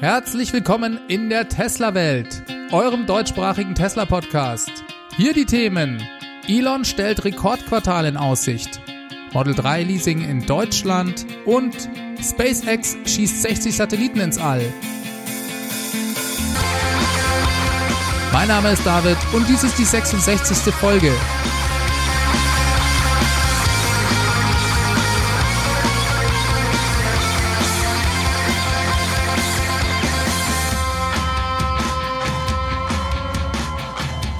Herzlich willkommen in der Tesla-Welt, eurem deutschsprachigen Tesla-Podcast. Hier die Themen. Elon stellt Rekordquartal in Aussicht. Model 3 Leasing in Deutschland und SpaceX schießt 60 Satelliten ins All. Mein Name ist David und dies ist die 66. Folge.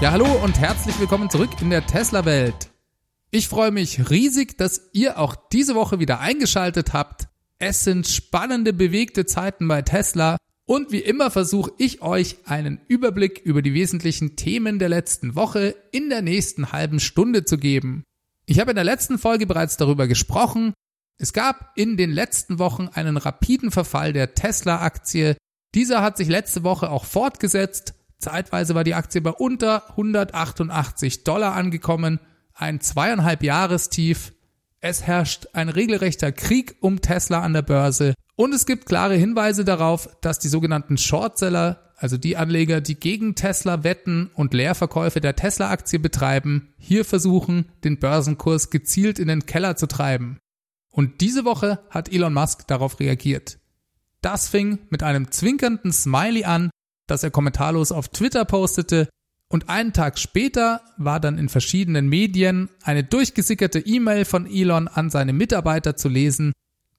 Ja, hallo und herzlich willkommen zurück in der Tesla-Welt. Ich freue mich riesig, dass ihr auch diese Woche wieder eingeschaltet habt. Es sind spannende, bewegte Zeiten bei Tesla und wie immer versuche ich euch einen Überblick über die wesentlichen Themen der letzten Woche in der nächsten halben Stunde zu geben. Ich habe in der letzten Folge bereits darüber gesprochen. Es gab in den letzten Wochen einen rapiden Verfall der Tesla-Aktie. Dieser hat sich letzte Woche auch fortgesetzt Zeitweise war die Aktie bei unter 188 Dollar angekommen, ein zweieinhalb Jahrestief. Es herrscht ein regelrechter Krieg um Tesla an der Börse und es gibt klare Hinweise darauf, dass die sogenannten Shortseller, also die Anleger, die gegen Tesla wetten und Leerverkäufe der Tesla-Aktie betreiben, hier versuchen, den Börsenkurs gezielt in den Keller zu treiben. Und diese Woche hat Elon Musk darauf reagiert. Das fing mit einem zwinkernden Smiley an, das er kommentarlos auf Twitter postete, und einen Tag später war dann in verschiedenen Medien eine durchgesickerte E-Mail von Elon an seine Mitarbeiter zu lesen.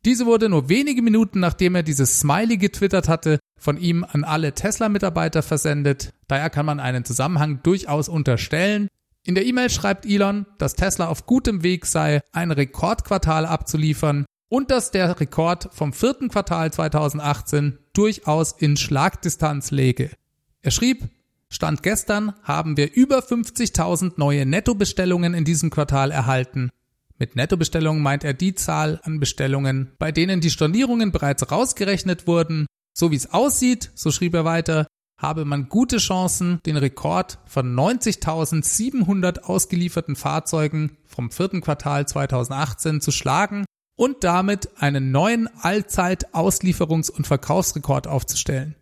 Diese wurde nur wenige Minuten nachdem er dieses Smiley getwittert hatte, von ihm an alle Tesla-Mitarbeiter versendet. Daher kann man einen Zusammenhang durchaus unterstellen. In der E-Mail schreibt Elon, dass Tesla auf gutem Weg sei, ein Rekordquartal abzuliefern und dass der Rekord vom vierten Quartal 2018 durchaus in Schlagdistanz läge. Er schrieb, Stand gestern haben wir über 50.000 neue Nettobestellungen in diesem Quartal erhalten. Mit Nettobestellungen meint er die Zahl an Bestellungen, bei denen die Stornierungen bereits rausgerechnet wurden. So wie es aussieht, so schrieb er weiter, habe man gute Chancen, den Rekord von 90.700 ausgelieferten Fahrzeugen vom vierten Quartal 2018 zu schlagen und damit einen neuen Allzeit-Auslieferungs- und Verkaufsrekord aufzustellen.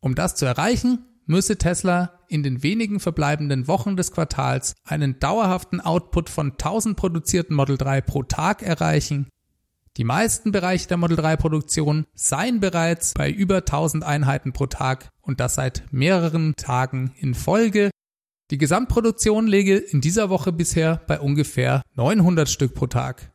Um das zu erreichen, müsse Tesla in den wenigen verbleibenden Wochen des Quartals einen dauerhaften Output von 1000 produzierten Model 3 pro Tag erreichen. Die meisten Bereiche der Model 3 Produktion seien bereits bei über 1000 Einheiten pro Tag und das seit mehreren Tagen in Folge. Die Gesamtproduktion läge in dieser Woche bisher bei ungefähr 900 Stück pro Tag.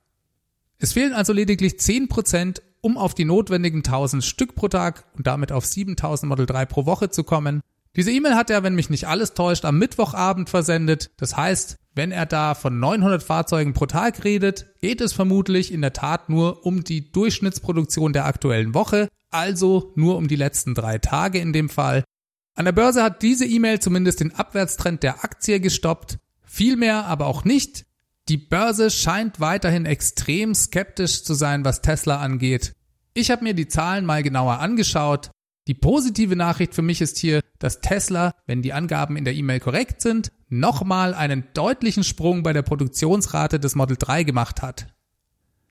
Es fehlen also lediglich 10%, um auf die notwendigen 1000 Stück pro Tag und damit auf 7000 Model 3 pro Woche zu kommen. Diese E-Mail hat er, wenn mich nicht alles täuscht, am Mittwochabend versendet. Das heißt, wenn er da von 900 Fahrzeugen pro Tag redet, geht es vermutlich in der Tat nur um die Durchschnittsproduktion der aktuellen Woche, also nur um die letzten drei Tage in dem Fall. An der Börse hat diese E-Mail zumindest den Abwärtstrend der Aktie gestoppt, viel mehr aber auch nicht. Die Börse scheint weiterhin extrem skeptisch zu sein, was Tesla angeht. Ich habe mir die Zahlen mal genauer angeschaut. Die positive Nachricht für mich ist hier, dass Tesla, wenn die Angaben in der E-Mail korrekt sind, nochmal einen deutlichen Sprung bei der Produktionsrate des Model 3 gemacht hat.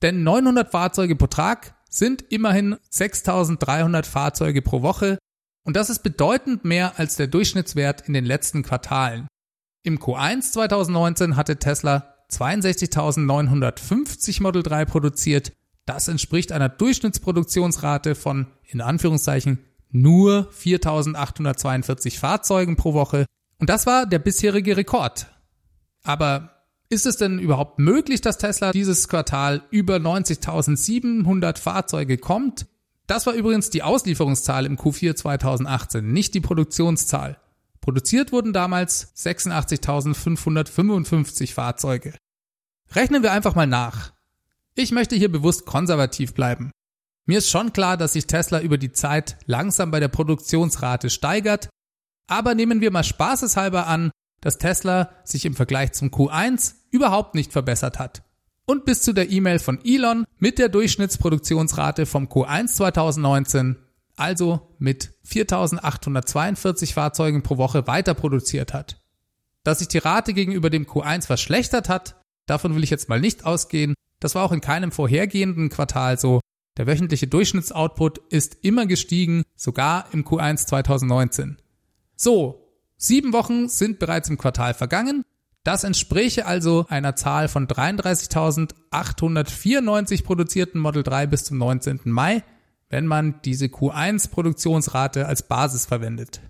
Denn 900 Fahrzeuge pro Tag sind immerhin 6300 Fahrzeuge pro Woche und das ist bedeutend mehr als der Durchschnittswert in den letzten Quartalen. Im Q1 2019 hatte Tesla 62.950 Model 3 produziert. Das entspricht einer Durchschnittsproduktionsrate von, in Anführungszeichen, nur 4.842 Fahrzeugen pro Woche. Und das war der bisherige Rekord. Aber ist es denn überhaupt möglich, dass Tesla dieses Quartal über 90.700 Fahrzeuge kommt? Das war übrigens die Auslieferungszahl im Q4 2018, nicht die Produktionszahl. Produziert wurden damals 86.555 Fahrzeuge. Rechnen wir einfach mal nach. Ich möchte hier bewusst konservativ bleiben. Mir ist schon klar, dass sich Tesla über die Zeit langsam bei der Produktionsrate steigert, aber nehmen wir mal spaßeshalber an, dass Tesla sich im Vergleich zum Q1 überhaupt nicht verbessert hat. Und bis zu der E-Mail von Elon mit der Durchschnittsproduktionsrate vom Q1 2019 also mit 4.842 Fahrzeugen pro Woche weiter produziert hat. Dass sich die Rate gegenüber dem Q1 verschlechtert hat, davon will ich jetzt mal nicht ausgehen. Das war auch in keinem vorhergehenden Quartal so, Der wöchentliche Durchschnittsoutput ist immer gestiegen, sogar im Q1 2019. So, sieben Wochen sind bereits im Quartal vergangen. Das entspräche also einer Zahl von 33.894 produzierten Model 3 bis zum 19. Mai, wenn man diese Q1 Produktionsrate als Basis verwendet.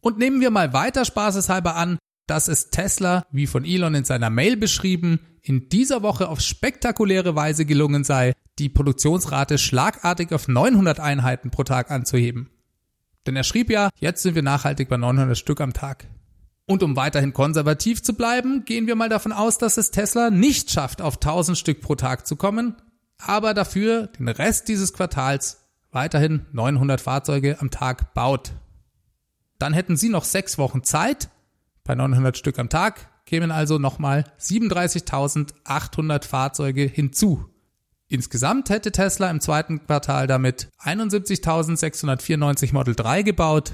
Und nehmen wir mal weiter spaßeshalber an, dass es Tesla, wie von Elon in seiner Mail beschrieben, in dieser Woche auf spektakuläre Weise gelungen sei, die Produktionsrate schlagartig auf 900 Einheiten pro Tag anzuheben. Denn er schrieb ja, jetzt sind wir nachhaltig bei 900 Stück am Tag. Und um weiterhin konservativ zu bleiben, gehen wir mal davon aus, dass es Tesla nicht schafft, auf 1000 Stück pro Tag zu kommen, aber dafür den Rest dieses Quartals weiterhin 900 Fahrzeuge am Tag baut. Dann hätten Sie noch sechs Wochen Zeit. Bei 900 Stück am Tag kämen also nochmal 37.800 Fahrzeuge hinzu. Insgesamt hätte Tesla im zweiten Quartal damit 71.694 Model 3 gebaut.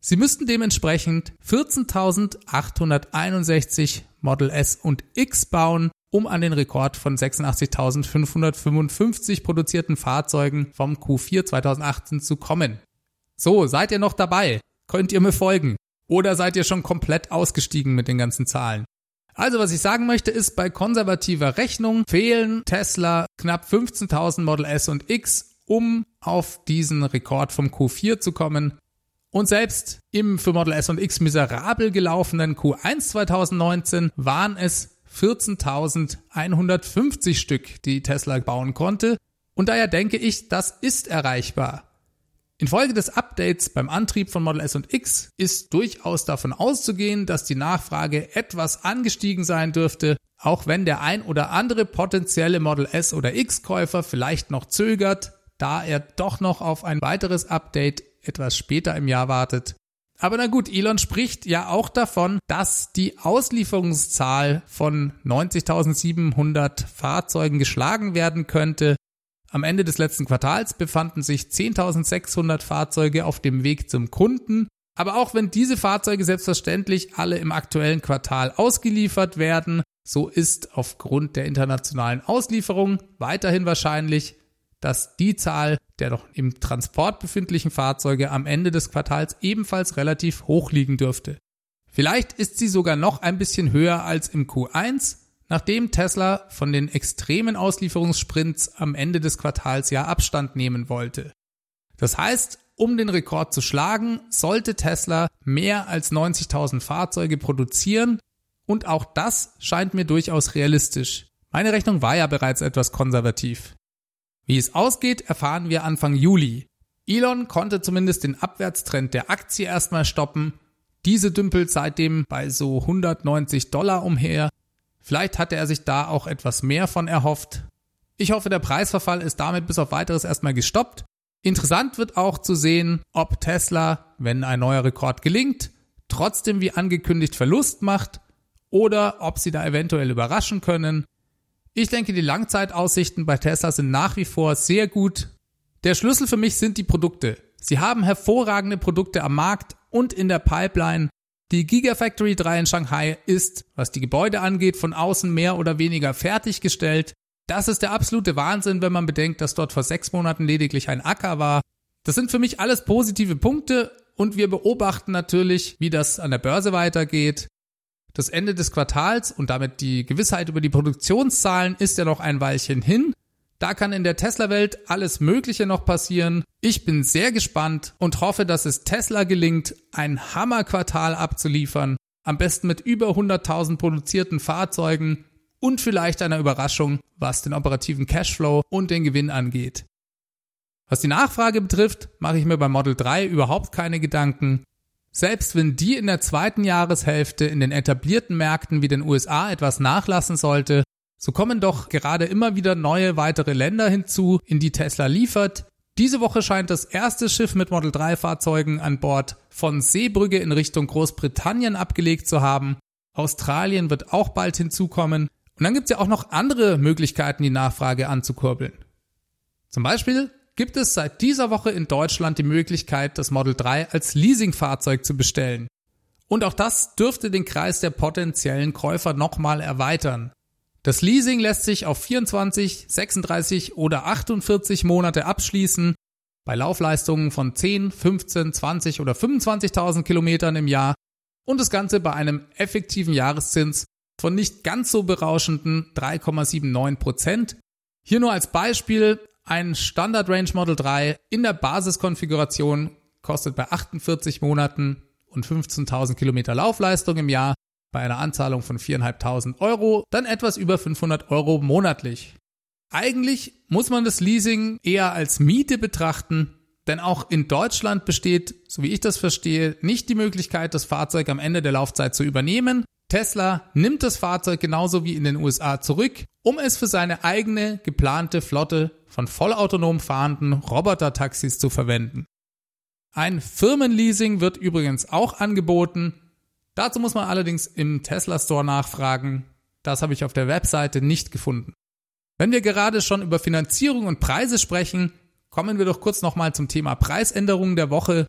Sie müssten dementsprechend 14.861 Model S und X bauen, um an den Rekord von 86.555 produzierten Fahrzeugen vom Q4 2018 zu kommen. So, seid ihr noch dabei? Könnt ihr mir folgen? Oder seid ihr schon komplett ausgestiegen mit den ganzen Zahlen? Also was ich sagen möchte ist, bei konservativer Rechnung fehlen Tesla knapp 15.000 Model S und X, um auf diesen Rekord vom Q4 zu kommen. Und selbst im für Model S und X miserabel gelaufenen Q1 2019 waren es 14.150 Stück, die Tesla bauen konnte. Und daher denke ich, das ist erreichbar. Infolge des Updates beim Antrieb von Model S und X ist durchaus davon auszugehen, dass die Nachfrage etwas angestiegen sein dürfte, auch wenn der ein oder andere potenzielle Model S oder X Käufer vielleicht noch zögert, da er doch noch auf ein weiteres Update etwas später im Jahr wartet. Aber na gut, Elon spricht ja auch davon, dass die Auslieferungszahl von 90.700 Fahrzeugen geschlagen werden könnte. Am Ende des letzten Quartals befanden sich 10.600 Fahrzeuge auf dem Weg zum Kunden. Aber auch wenn diese Fahrzeuge selbstverständlich alle im aktuellen Quartal ausgeliefert werden, so ist aufgrund der internationalen Auslieferung weiterhin wahrscheinlich, dass die Zahl der noch im Transport befindlichen Fahrzeuge am Ende des Quartals ebenfalls relativ hoch liegen dürfte. Vielleicht ist sie sogar noch ein bisschen höher als im Q1, nachdem Tesla von den extremen Auslieferungssprints am Ende des Quartals ja Abstand nehmen wollte. Das heißt, um den Rekord zu schlagen, sollte Tesla mehr als 90.000 Fahrzeuge produzieren und auch das scheint mir durchaus realistisch. Meine Rechnung war ja bereits etwas konservativ. Wie es ausgeht, erfahren wir Anfang Juli. Elon konnte zumindest den Abwärtstrend der Aktie erstmal stoppen. Diese dümpelt seitdem bei so 190 Dollar umher Vielleicht hatte er sich da auch etwas mehr von erhofft. Ich hoffe, der Preisverfall ist damit bis auf weiteres erstmal gestoppt. Interessant wird auch zu sehen, ob Tesla, wenn ein neuer Rekord gelingt, trotzdem wie angekündigt Verlust macht oder ob sie da eventuell überraschen können. Ich denke, die Langzeitaussichten bei Tesla sind nach wie vor sehr gut. Der Schlüssel für mich sind die Produkte. Sie haben hervorragende Produkte am Markt und in der Pipeline die Gigafactory 3 in Shanghai ist, was die Gebäude angeht, von außen mehr oder weniger fertiggestellt. Das ist der absolute Wahnsinn, wenn man bedenkt, dass dort vor sechs Monaten lediglich ein Acker war. Das sind für mich alles positive Punkte und wir beobachten natürlich, wie das an der Börse weitergeht. Das Ende des Quartals und damit die Gewissheit über die Produktionszahlen ist ja noch ein Weilchen hin. Da kann in der Tesla-Welt alles Mögliche noch passieren. Ich bin sehr gespannt und hoffe, dass es Tesla gelingt, ein Hammerquartal abzuliefern. Am besten mit über 100.000 produzierten Fahrzeugen und vielleicht einer Überraschung, was den operativen Cashflow und den Gewinn angeht. Was die Nachfrage betrifft, mache ich mir bei Model 3 überhaupt keine Gedanken. Selbst wenn die in der zweiten Jahreshälfte in den etablierten Märkten wie den USA etwas nachlassen sollte, so kommen doch gerade immer wieder neue weitere Länder hinzu, in die Tesla liefert. Diese Woche scheint das erste Schiff mit Model 3 Fahrzeugen an Bord von Seebrügge in Richtung Großbritannien abgelegt zu haben. Australien wird auch bald hinzukommen. Und dann gibt es ja auch noch andere Möglichkeiten, die Nachfrage anzukurbeln. Zum Beispiel gibt es seit dieser Woche in Deutschland die Möglichkeit, das Model 3 als Leasingfahrzeug zu bestellen. Und auch das dürfte den Kreis der potenziellen Käufer nochmal erweitern. Das Leasing lässt sich auf 24, 36 oder 48 Monate abschließen. Bei Laufleistungen von 10, 15, 20 oder 25.000 Kilometern im Jahr und das Ganze bei einem effektiven Jahreszins von nicht ganz so berauschenden 3,79 Prozent. Hier nur als Beispiel ein Standard Range Model 3 in der Basiskonfiguration kostet bei 48 Monaten und 15.000 Kilometer Laufleistung im Jahr bei einer Anzahlung von 4.500 Euro dann etwas über 500 Euro monatlich. Eigentlich muss man das Leasing eher als Miete betrachten, denn auch in Deutschland besteht, so wie ich das verstehe, nicht die Möglichkeit, das Fahrzeug am Ende der Laufzeit zu übernehmen. Tesla nimmt das Fahrzeug genauso wie in den USA zurück, um es für seine eigene geplante Flotte von vollautonom fahrenden Robotertaxis zu verwenden. Ein Firmenleasing wird übrigens auch angeboten, Dazu muss man allerdings im Tesla Store nachfragen. Das habe ich auf der Webseite nicht gefunden. Wenn wir gerade schon über Finanzierung und Preise sprechen, kommen wir doch kurz nochmal zum Thema Preisänderungen der Woche.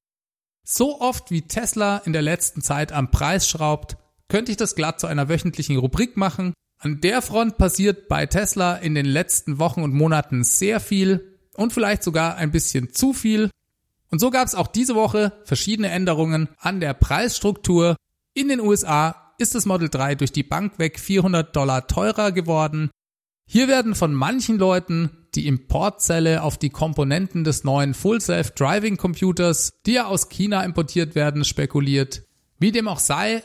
So oft wie Tesla in der letzten Zeit am Preis schraubt, könnte ich das glatt zu einer wöchentlichen Rubrik machen. An der Front passiert bei Tesla in den letzten Wochen und Monaten sehr viel und vielleicht sogar ein bisschen zu viel. Und so gab es auch diese Woche verschiedene Änderungen an der Preisstruktur in den USA ist das Model 3 durch die Bank weg 400 Dollar teurer geworden. Hier werden von manchen Leuten die Importzelle auf die Komponenten des neuen Full Self Driving Computers, die ja aus China importiert werden, spekuliert. Wie dem auch sei,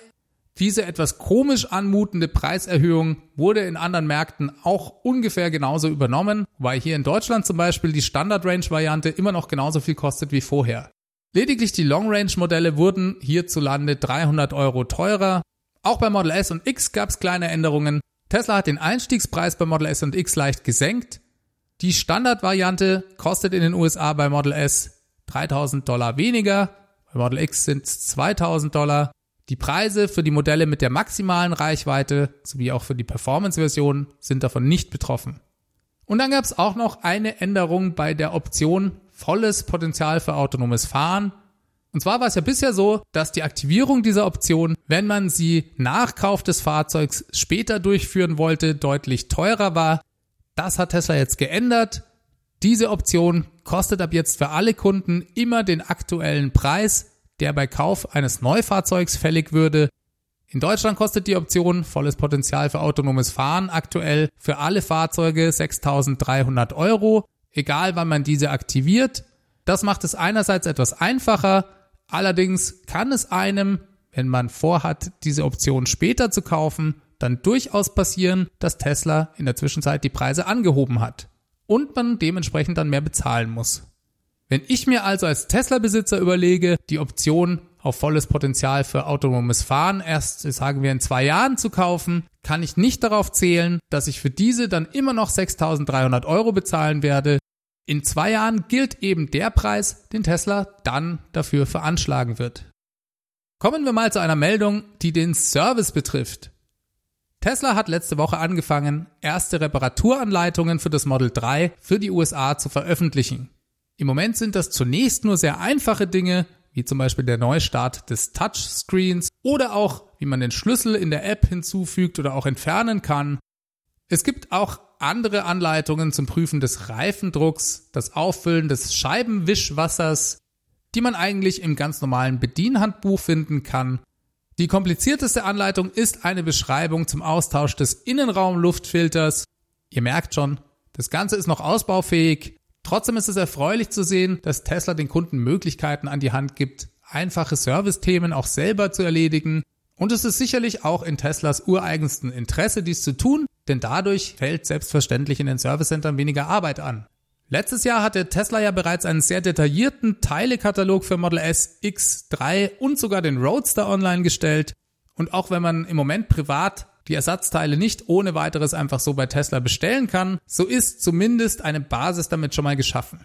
diese etwas komisch anmutende Preiserhöhung wurde in anderen Märkten auch ungefähr genauso übernommen, weil hier in Deutschland zum Beispiel die Standard Range Variante immer noch genauso viel kostet wie vorher. Lediglich die Long-Range-Modelle wurden hierzulande 300 Euro teurer. Auch bei Model S und X gab es kleine Änderungen. Tesla hat den Einstiegspreis bei Model S und X leicht gesenkt. Die Standardvariante kostet in den USA bei Model S 3000 Dollar weniger. Bei Model X sind es 2000 Dollar. Die Preise für die Modelle mit der maximalen Reichweite sowie auch für die Performance-Version sind davon nicht betroffen. Und dann gab es auch noch eine Änderung bei der Option volles Potenzial für autonomes Fahren. Und zwar war es ja bisher so, dass die Aktivierung dieser Option, wenn man sie nach Kauf des Fahrzeugs später durchführen wollte, deutlich teurer war. Das hat Tesla jetzt geändert. Diese Option kostet ab jetzt für alle Kunden immer den aktuellen Preis, der bei Kauf eines Neufahrzeugs fällig würde. In Deutschland kostet die Option volles Potenzial für autonomes Fahren aktuell für alle Fahrzeuge 6.300 Euro egal wann man diese aktiviert. Das macht es einerseits etwas einfacher, allerdings kann es einem, wenn man vorhat, diese Option später zu kaufen, dann durchaus passieren, dass Tesla in der Zwischenzeit die Preise angehoben hat und man dementsprechend dann mehr bezahlen muss. Wenn ich mir also als Tesla-Besitzer überlege, die Option auf volles Potenzial für autonomes Fahren erst, sagen wir, in zwei Jahren zu kaufen, kann ich nicht darauf zählen, dass ich für diese dann immer noch 6.300 Euro bezahlen werde, in zwei Jahren gilt eben der Preis, den Tesla dann dafür veranschlagen wird. Kommen wir mal zu einer Meldung, die den Service betrifft. Tesla hat letzte Woche angefangen, erste Reparaturanleitungen für das Model 3 für die USA zu veröffentlichen. Im Moment sind das zunächst nur sehr einfache Dinge, wie zum Beispiel der Neustart des Touchscreens oder auch, wie man den Schlüssel in der App hinzufügt oder auch entfernen kann. Es gibt auch andere Anleitungen zum Prüfen des Reifendrucks, das Auffüllen des Scheibenwischwassers, die man eigentlich im ganz normalen Bedienhandbuch finden kann. Die komplizierteste Anleitung ist eine Beschreibung zum Austausch des Innenraumluftfilters. Ihr merkt schon, das Ganze ist noch ausbaufähig. Trotzdem ist es erfreulich zu sehen, dass Tesla den Kunden Möglichkeiten an die Hand gibt, einfache Servicethemen auch selber zu erledigen. Und es ist sicherlich auch in Teslas ureigensten Interesse, dies zu tun, denn dadurch fällt selbstverständlich in den Service Centern weniger Arbeit an. Letztes Jahr hatte Tesla ja bereits einen sehr detaillierten Teilekatalog für Model S, X3 und sogar den Roadster online gestellt. Und auch wenn man im Moment privat die Ersatzteile nicht ohne weiteres einfach so bei Tesla bestellen kann, so ist zumindest eine Basis damit schon mal geschaffen.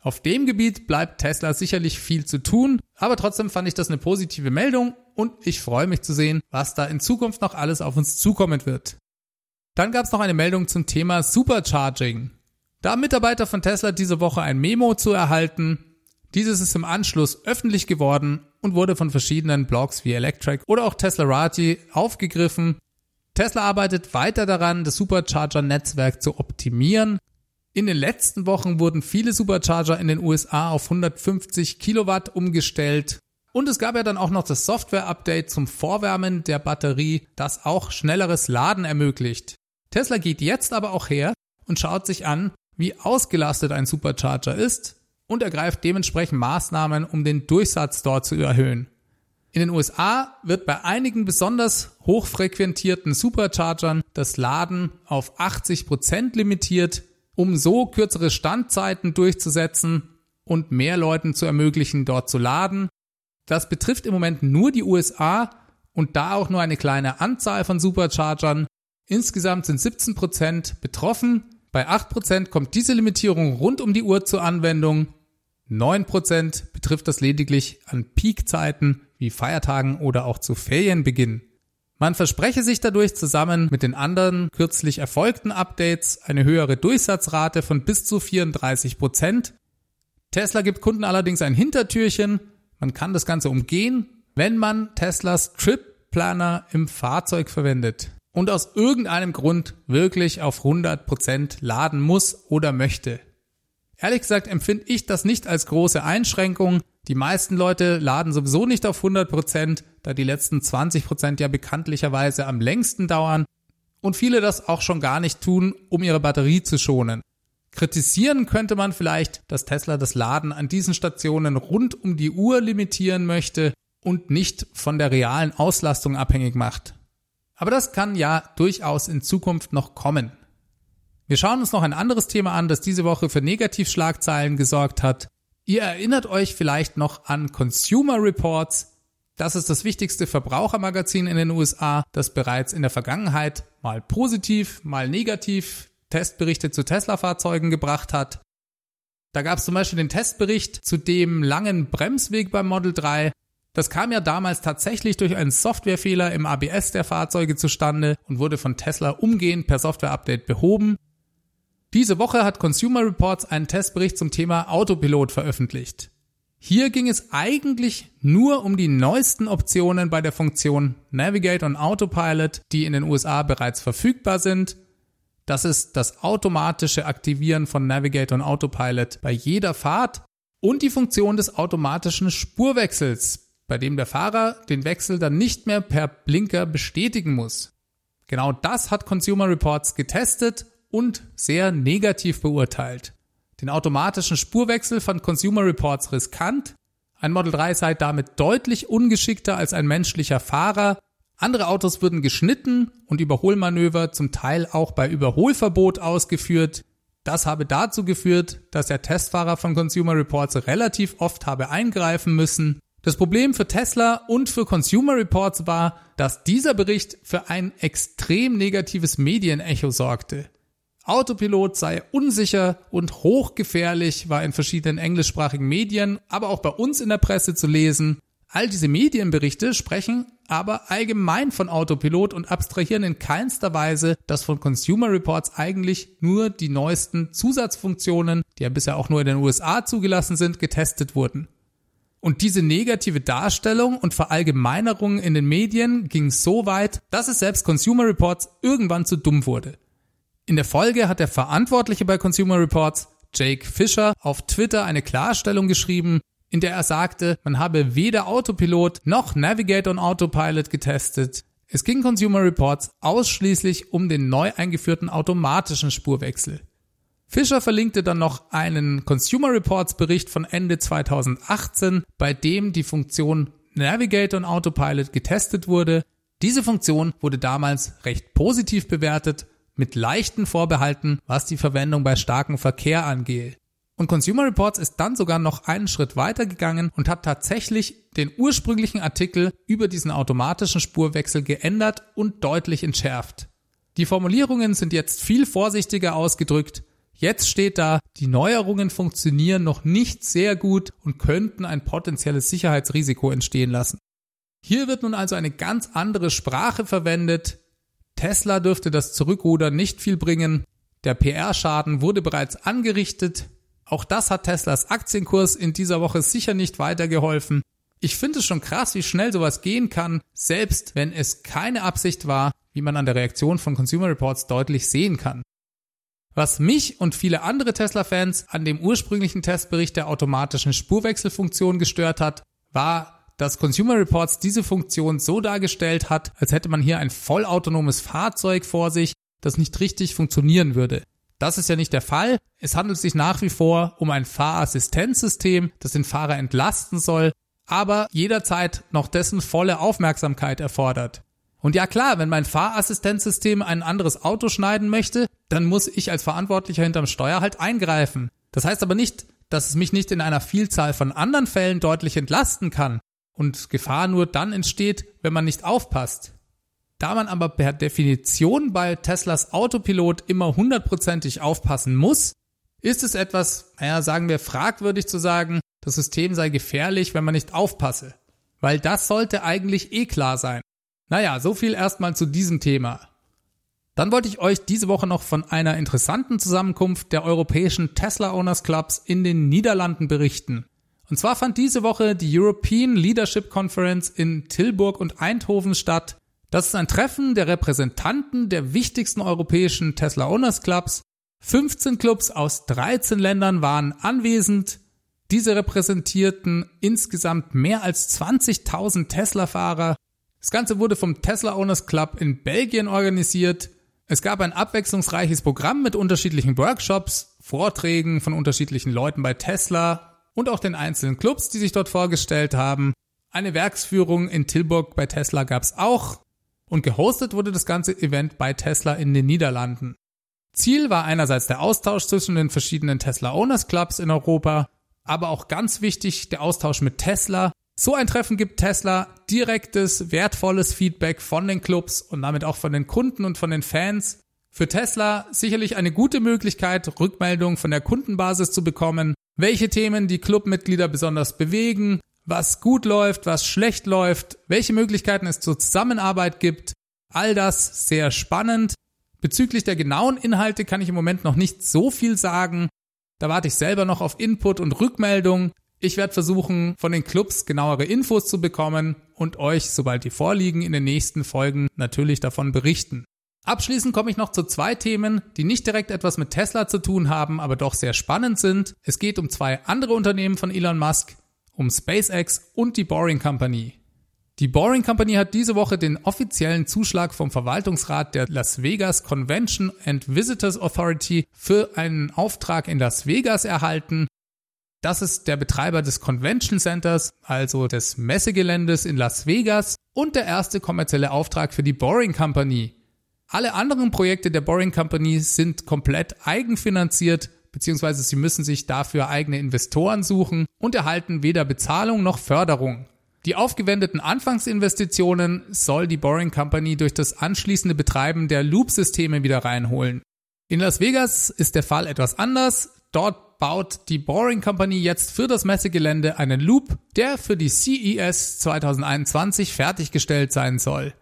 Auf dem Gebiet bleibt Tesla sicherlich viel zu tun, aber trotzdem fand ich das eine positive Meldung und ich freue mich zu sehen, was da in Zukunft noch alles auf uns zukommen wird. Dann gab es noch eine Meldung zum Thema Supercharging. Da haben Mitarbeiter von Tesla diese Woche ein Memo zu erhalten. Dieses ist im Anschluss öffentlich geworden und wurde von verschiedenen Blogs wie Electric oder auch Teslarati aufgegriffen. Tesla arbeitet weiter daran, das Supercharger-Netzwerk zu optimieren. In den letzten Wochen wurden viele Supercharger in den USA auf 150 Kilowatt umgestellt. Und es gab ja dann auch noch das Software-Update zum Vorwärmen der Batterie, das auch schnelleres Laden ermöglicht. Tesla geht jetzt aber auch her und schaut sich an, wie ausgelastet ein Supercharger ist und ergreift dementsprechend Maßnahmen, um den Durchsatz dort zu erhöhen. In den USA wird bei einigen besonders hochfrequentierten Superchargern das Laden auf 80 Prozent limitiert, um so kürzere Standzeiten durchzusetzen und mehr Leuten zu ermöglichen, dort zu laden. Das betrifft im Moment nur die USA und da auch nur eine kleine Anzahl von Superchargern. Insgesamt sind 17 Prozent betroffen. Bei 8% kommt diese Limitierung rund um die Uhr zur Anwendung 9% betrifft das lediglich an Peakzeiten wie Feiertagen oder auch zu Ferienbeginn. Man verspreche sich dadurch zusammen mit den anderen kürzlich erfolgten Updates eine höhere Durchsatzrate von bis zu 34%. Tesla gibt Kunden allerdings ein Hintertürchen. Man kann das Ganze umgehen, wenn man Teslas Trip Planner im Fahrzeug verwendet und aus irgendeinem Grund wirklich auf 100% laden muss oder möchte. Ehrlich gesagt empfinde ich das nicht als große Einschränkung. Die meisten Leute laden sowieso nicht auf 100%, da die letzten 20% ja bekanntlicherweise am längsten dauern und viele das auch schon gar nicht tun, um ihre Batterie zu schonen. Kritisieren könnte man vielleicht, dass Tesla das Laden an diesen Stationen rund um die Uhr limitieren möchte und nicht von der realen Auslastung abhängig macht. Aber das kann ja durchaus in Zukunft noch kommen. Wir schauen uns noch ein anderes Thema an, das diese Woche für Negativschlagzeilen gesorgt hat. Ihr erinnert euch vielleicht noch an Consumer Reports. Das ist das wichtigste Verbrauchermagazin in den USA, das bereits in der Vergangenheit mal positiv, mal negativ Testberichte zu Tesla-Fahrzeugen gebracht hat. Da gab es zum Beispiel den Testbericht zu dem langen Bremsweg beim Model 3. Das kam ja damals tatsächlich durch einen Softwarefehler im ABS der Fahrzeuge zustande und wurde von Tesla umgehend per Software-Update behoben. Diese Woche hat Consumer Reports einen Testbericht zum Thema Autopilot veröffentlicht. Hier ging es eigentlich nur um die neuesten Optionen bei der Funktion Navigate und Autopilot, die in den USA bereits verfügbar sind. Das ist das automatische Aktivieren von Navigate und Autopilot bei jeder Fahrt und die Funktion des automatischen Spurwechsels, bei dem der Fahrer den Wechsel dann nicht mehr per Blinker bestätigen muss. Genau das hat Consumer Reports getestet und sehr negativ beurteilt. Den automatischen Spurwechsel fand Consumer Reports riskant. Ein Model 3 sei damit deutlich ungeschickter als ein menschlicher Fahrer. Andere Autos würden geschnitten und Überholmanöver zum Teil auch bei Überholverbot ausgeführt. Das habe dazu geführt, dass der Testfahrer von Consumer Reports relativ oft habe eingreifen müssen. Das Problem für Tesla und für Consumer Reports war, dass dieser Bericht für ein extrem negatives Medienecho sorgte. Autopilot sei unsicher und hochgefährlich, war in verschiedenen englischsprachigen Medien, aber auch bei uns in der Presse zu lesen. All diese Medienberichte sprechen aber allgemein von Autopilot und abstrahieren in keinster Weise, dass von Consumer Reports eigentlich nur die neuesten Zusatzfunktionen, die ja bisher auch nur in den USA zugelassen sind, getestet wurden. Und diese negative Darstellung und Verallgemeinerung in den Medien ging so weit, dass es selbst Consumer Reports irgendwann zu dumm wurde. In der Folge hat der Verantwortliche bei Consumer Reports, Jake Fisher, auf Twitter eine Klarstellung geschrieben, in der er sagte, man habe weder Autopilot noch Navigate on Autopilot getestet. Es ging Consumer Reports ausschließlich um den neu eingeführten automatischen Spurwechsel. Fischer verlinkte dann noch einen Consumer Reports Bericht von Ende 2018, bei dem die Funktion Navigate on Autopilot getestet wurde. Diese Funktion wurde damals recht positiv bewertet mit leichten Vorbehalten, was die Verwendung bei starkem Verkehr angehe. Und Consumer Reports ist dann sogar noch einen Schritt weiter gegangen und hat tatsächlich den ursprünglichen Artikel über diesen automatischen Spurwechsel geändert und deutlich entschärft. Die Formulierungen sind jetzt viel vorsichtiger ausgedrückt. Jetzt steht da, die Neuerungen funktionieren noch nicht sehr gut und könnten ein potenzielles Sicherheitsrisiko entstehen lassen. Hier wird nun also eine ganz andere Sprache verwendet, Tesla dürfte das Zurückrudern nicht viel bringen. Der PR-Schaden wurde bereits angerichtet. Auch das hat Teslas Aktienkurs in dieser Woche sicher nicht weitergeholfen. Ich finde es schon krass, wie schnell sowas gehen kann, selbst wenn es keine Absicht war. wie man an der Reaktion von Consumer Reports deutlich sehen kann. Was mich und viele andere Tesla-Fans an dem ursprünglichen Testbericht der automatischen Spurwechselfunktion gestört hat, war, dass Consumer Reports diese Funktion so dargestellt hat, als hätte man hier ein vollautonomes Fahrzeug vor sich, das nicht richtig funktionieren würde. Das ist ja nicht der Fall. Es handelt sich nach wie vor um ein Fahrassistenzsystem, das den Fahrer entlasten soll, aber jederzeit noch dessen volle Aufmerksamkeit erfordert. Und ja klar, wenn mein Fahrassistenzsystem ein anderes Auto schneiden möchte, dann muss ich als Verantwortlicher hinterm Steuer halt eingreifen. Das heißt aber nicht, dass es mich nicht in einer Vielzahl von anderen Fällen deutlich entlasten kann und Gefahr nur dann entsteht, wenn man nicht aufpasst. Da man aber per Definition bei Teslas Autopilot immer hundertprozentig aufpassen muss, ist es etwas, naja, sagen wir fragwürdig zu sagen, das System sei gefährlich, wenn man nicht aufpasse. Weil das sollte eigentlich eh klar sein. Naja, so viel erstmal zu diesem Thema. Dann wollte ich euch diese Woche noch von einer interessanten Zusammenkunft der europäischen Tesla Owners Clubs in den Niederlanden berichten. Und zwar fand diese Woche die European Leadership Conference in Tilburg und Eindhoven statt. Das ist ein Treffen der Repräsentanten der wichtigsten europäischen Tesla Owners Clubs. 15 Clubs aus 13 Ländern waren anwesend. Diese repräsentierten insgesamt mehr als 20.000 Tesla-Fahrer das Ganze wurde vom Tesla Owners Club in Belgien organisiert. Es gab ein abwechslungsreiches Programm mit unterschiedlichen Workshops, Vorträgen von unterschiedlichen Leuten bei Tesla und auch den einzelnen Clubs, die sich dort vorgestellt haben. Eine Werksführung in Tilburg bei Tesla gab es auch und gehostet wurde das ganze Event bei Tesla in den Niederlanden. Ziel war einerseits der Austausch zwischen den verschiedenen Tesla Owners Clubs in Europa, aber auch ganz wichtig der Austausch mit Tesla so ein Treffen gibt Tesla direktes, wertvolles Feedback von den Clubs und damit auch von den Kunden und von den Fans. Für Tesla sicherlich eine gute Möglichkeit, Rückmeldungen von der Kundenbasis zu bekommen, welche Themen die Clubmitglieder besonders bewegen, was gut läuft, was schlecht läuft, welche Möglichkeiten es zur Zusammenarbeit gibt. All das sehr spannend. Bezüglich der genauen Inhalte kann ich im Moment noch nicht so viel sagen. Da warte ich selber noch auf Input und Rückmeldung. Ich werde versuchen, von den Clubs genauere Infos zu bekommen und euch, sobald die vorliegen, in den nächsten Folgen natürlich davon berichten. Abschließend komme ich noch zu zwei Themen, die nicht direkt etwas mit Tesla zu tun haben, aber doch sehr spannend sind. Es geht um zwei andere Unternehmen von Elon Musk, um SpaceX und die Boring Company. Die Boring Company hat diese Woche den offiziellen Zuschlag vom Verwaltungsrat der Las Vegas Convention and Visitors Authority für einen Auftrag in Las Vegas erhalten, das ist der Betreiber des Convention Centers, also des Messegeländes in Las Vegas und der erste kommerzielle Auftrag für die Boring Company. Alle anderen Projekte der Boring Company sind komplett eigenfinanziert, beziehungsweise sie müssen sich dafür eigene Investoren suchen und erhalten weder Bezahlung noch Förderung. Die aufgewendeten Anfangsinvestitionen soll die Boring Company durch das anschließende Betreiben der Loop-Systeme wieder reinholen. In Las Vegas ist der Fall etwas anders. Dort baut die Boring Company jetzt für das Messegelände einen Loop, der für die CES 2021 fertiggestellt sein soll.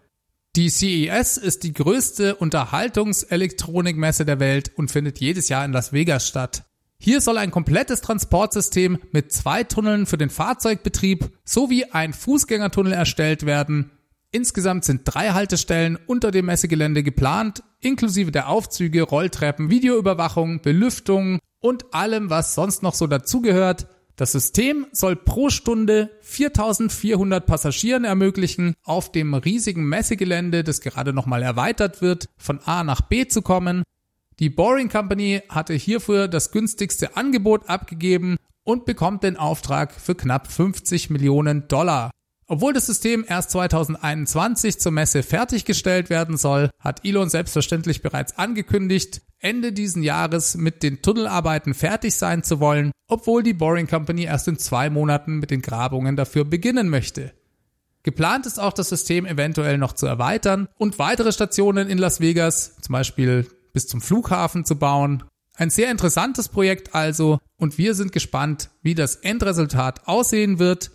Die CES ist die größte Unterhaltungselektronikmesse der Welt und findet jedes Jahr in Las Vegas statt. Hier soll ein komplettes Transportsystem mit zwei Tunneln für den Fahrzeugbetrieb sowie ein Fußgängertunnel erstellt werden. Insgesamt sind drei Haltestellen unter dem Messegelände geplant, inklusive der Aufzüge, Rolltreppen, Videoüberwachung, Belüftung und allem, was sonst noch so dazugehört. Das System soll pro Stunde 4400 Passagieren ermöglichen, auf dem riesigen Messegelände, das gerade nochmal erweitert wird, von A nach B zu kommen. Die Boring Company hatte hierfür das günstigste Angebot abgegeben und bekommt den Auftrag für knapp 50 Millionen Dollar. Obwohl das System erst 2021 zur Messe fertiggestellt werden soll, hat Elon selbstverständlich bereits angekündigt, Ende diesen Jahres mit den Tunnelarbeiten fertig sein zu wollen, obwohl die Boring Company erst in zwei Monaten mit den Grabungen dafür beginnen möchte. Geplant ist auch das System eventuell noch zu erweitern und weitere Stationen in Las Vegas, zum Beispiel bis zum Flughafen zu bauen. Ein sehr interessantes Projekt also und wir sind gespannt, wie das Endresultat aussehen wird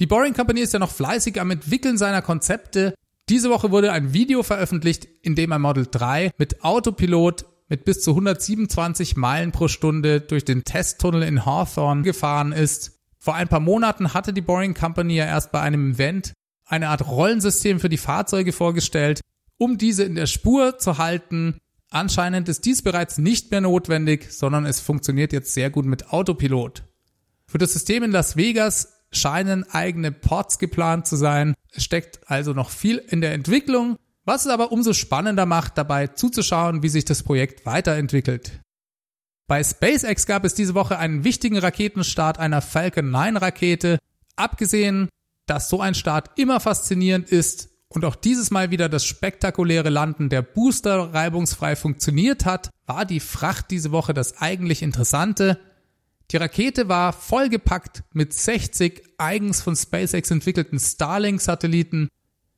die Boring Company ist ja noch fleißig am Entwickeln seiner Konzepte. Diese Woche wurde ein Video veröffentlicht, in dem ein Model 3 mit Autopilot mit bis zu 127 Meilen pro Stunde durch den Testtunnel in Hawthorne gefahren ist. Vor ein paar Monaten hatte die Boring Company ja erst bei einem Event eine Art Rollensystem für die Fahrzeuge vorgestellt um diese in der Spur zu halten. Anscheinend ist dies bereits nicht mehr notwendig, sondern es funktioniert jetzt sehr gut mit Autopilot. Für das System in Las Vegas scheinen eigene Ports geplant zu sein. Es steckt also noch viel in der Entwicklung, was es aber umso spannender macht, dabei zuzuschauen, wie sich das Projekt weiterentwickelt. Bei SpaceX gab es diese Woche einen wichtigen Raketenstart einer Falcon 9 Rakete. Abgesehen, dass so ein Start immer faszinierend ist und auch dieses Mal wieder das spektakuläre Landen der Booster reibungsfrei funktioniert hat, war die Fracht diese Woche das eigentlich Interessante. Die Rakete war vollgepackt mit 60 eigens von SpaceX entwickelten Starlink-Satelliten.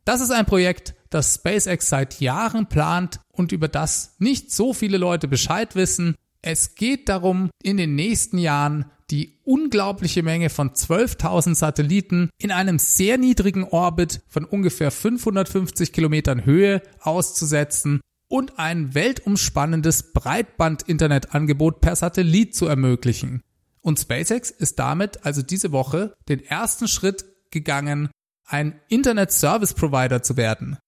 Das ist ein Projekt, das SpaceX seit Jahren plant und über das nicht so viele Leute Bescheid wissen. Es geht darum, in den nächsten Jahren die unglaubliche Menge von 12.000 Satelliten in einem sehr niedrigen Orbit von ungefähr 550 Kilometern Höhe auszusetzen und ein weltumspannendes Breitband-Internetangebot per Satellit zu ermöglichen. Und SpaceX ist damit also diese Woche den ersten Schritt gegangen, ein Internet Service Provider zu werden.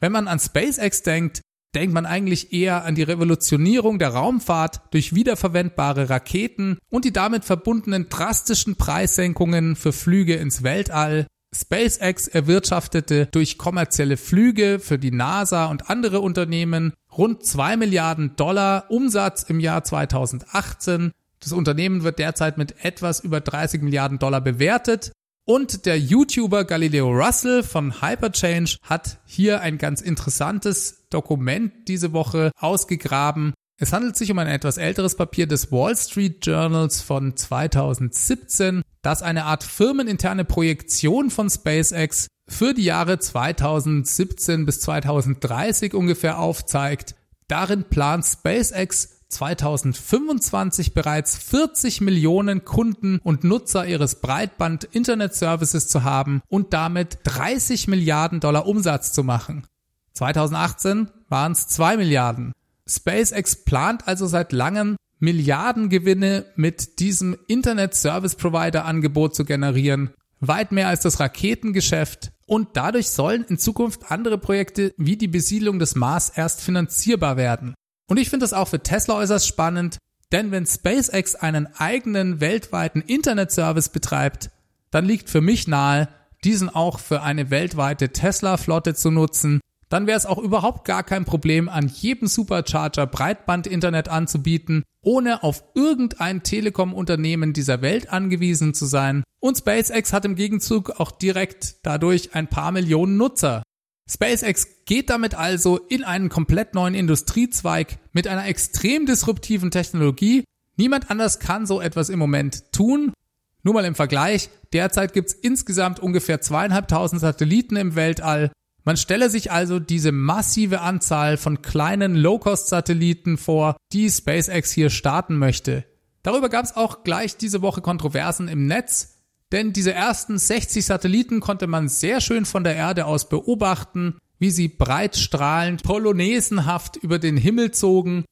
Wenn man an SpaceX denkt, denkt man eigentlich eher an die Revolutionierung der Raumfahrt durch wiederverwendbare Raketen und die damit verbundenen drastischen Preissenkungen für Flüge ins Weltall. SpaceX erwirtschaftete durch kommerzielle Flüge für die NASA und andere Unternehmen rund 2 Milliarden Dollar Umsatz im Jahr 2018 das Unternehmen wird derzeit mit etwas über 30 Milliarden Dollar bewertet. Und der YouTuber Galileo Russell von Hyperchange hat hier ein ganz interessantes Dokument diese Woche ausgegraben. Es handelt sich um ein etwas älteres Papier des Wall Street Journals von 2017, das eine Art firmeninterne Projektion von SpaceX für die Jahre 2017 bis 2030 ungefähr aufzeigt. Darin plant SpaceX 2025 bereits 40 Millionen Kunden und Nutzer ihres Breitband-Internet-Services zu haben und damit 30 Milliarden Dollar Umsatz zu machen. 2018 waren es 2 Milliarden. SpaceX plant also seit langem Milliardengewinne mit diesem Internet-Service-Provider-Angebot zu generieren, weit mehr als das Raketengeschäft und dadurch sollen in Zukunft andere Projekte wie die Besiedlung des Mars erst finanzierbar werden. Und ich finde das auch für Tesla äußerst spannend, denn wenn SpaceX einen eigenen weltweiten Internetservice betreibt, dann liegt für mich nahe, diesen auch für eine weltweite Tesla-Flotte zu nutzen. Dann wäre es auch überhaupt gar kein Problem, an jedem Supercharger Breitband-Internet anzubieten, ohne auf irgendein Telekom-Unternehmen dieser Welt angewiesen zu sein. Und SpaceX hat im Gegenzug auch direkt dadurch ein paar Millionen Nutzer. SpaceX geht damit also in einen komplett neuen Industriezweig mit einer extrem disruptiven Technologie. Niemand anders kann so etwas im Moment tun. Nur mal im Vergleich, derzeit gibt's insgesamt ungefähr zweieinhalbtausend Satelliten im Weltall. Man stelle sich also diese massive Anzahl von kleinen Low-Cost-Satelliten vor, die SpaceX hier starten möchte. Darüber gab's auch gleich diese Woche Kontroversen im Netz. Denn diese ersten 60 Satelliten konnte man sehr schön von der Erde aus beobachten, wie sie breitstrahlend, polonesenhaft über den Himmel zogen.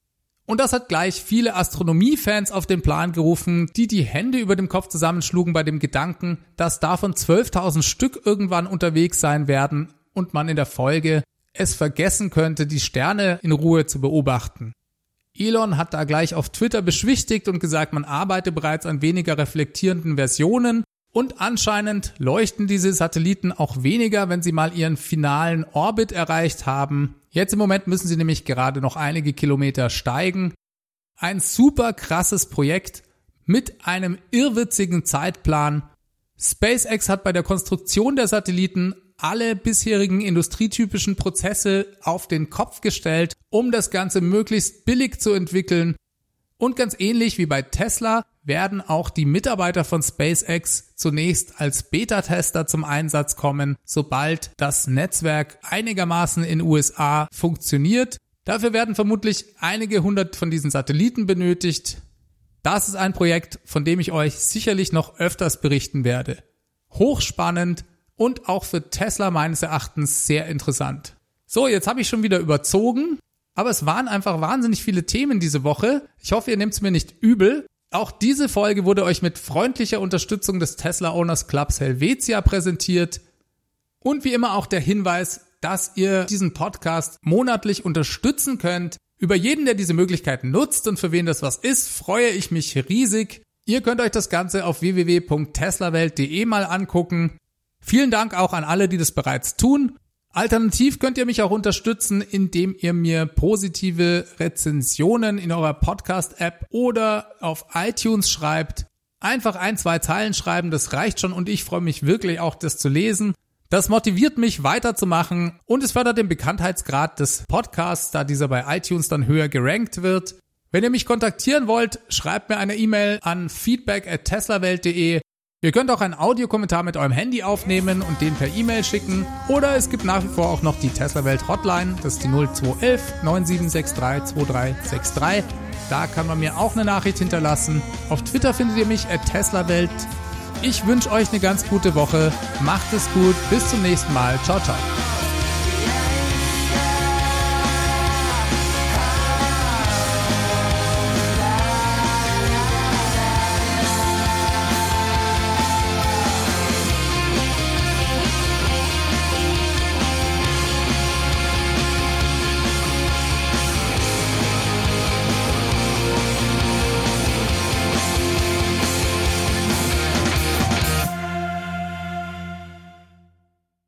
Und das hat gleich viele Astronomiefans auf den Plan gerufen, die die Hände über dem Kopf zusammenschlugen bei dem Gedanken, dass davon 12.000 Stück irgendwann unterwegs sein werden und man in der Folge es vergessen könnte, die Sterne in Ruhe zu beobachten. Elon hat da gleich auf Twitter beschwichtigt und gesagt, man arbeite bereits an weniger reflektierenden Versionen und anscheinend leuchten diese Satelliten auch weniger, wenn sie mal ihren finalen Orbit erreicht haben. Jetzt im Moment müssen sie nämlich gerade noch einige Kilometer steigen. Ein super krasses Projekt mit einem irrwitzigen Zeitplan. SpaceX hat bei der Konstruktion der Satelliten alle bisherigen industrietypischen Prozesse auf den Kopf gestellt, um das Ganze möglichst billig zu entwickeln. Und ganz ähnlich wie bei Tesla werden auch die Mitarbeiter von SpaceX zunächst als Beta-Tester zum Einsatz kommen, sobald das Netzwerk einigermaßen in USA funktioniert. Dafür werden vermutlich einige hundert von diesen Satelliten benötigt. Das ist ein Projekt, von dem ich euch sicherlich noch öfters berichten werde. Hochspannend und auch für Tesla meines Erachtens sehr interessant. So, jetzt habe ich schon wieder überzogen, aber es waren einfach wahnsinnig viele Themen diese Woche. Ich hoffe, ihr nehmt es mir nicht übel. Auch diese Folge wurde euch mit freundlicher Unterstützung des Tesla Owners Clubs Helvetia präsentiert. Und wie immer auch der Hinweis, dass ihr diesen Podcast monatlich unterstützen könnt. Über jeden, der diese Möglichkeiten nutzt und für wen das was ist, freue ich mich riesig. Ihr könnt euch das Ganze auf www.teslawelt.de mal angucken. Vielen Dank auch an alle, die das bereits tun. Alternativ könnt ihr mich auch unterstützen, indem ihr mir positive Rezensionen in eurer Podcast-App oder auf iTunes schreibt. Einfach ein, zwei Zeilen schreiben, das reicht schon und ich freue mich wirklich auch, das zu lesen. Das motiviert mich weiterzumachen und es fördert den Bekanntheitsgrad des Podcasts, da dieser bei iTunes dann höher gerankt wird. Wenn ihr mich kontaktieren wollt, schreibt mir eine E-Mail an feedback at teslawelt.de. Ihr könnt auch einen Audiokommentar mit eurem Handy aufnehmen und den per E-Mail schicken. Oder es gibt nach wie vor auch noch die Tesla Welt Hotline. Das ist die 0211 9763 2363. Da kann man mir auch eine Nachricht hinterlassen. Auf Twitter findet ihr mich at teslawelt. Ich wünsche euch eine ganz gute Woche. Macht es gut. Bis zum nächsten Mal. Ciao, ciao.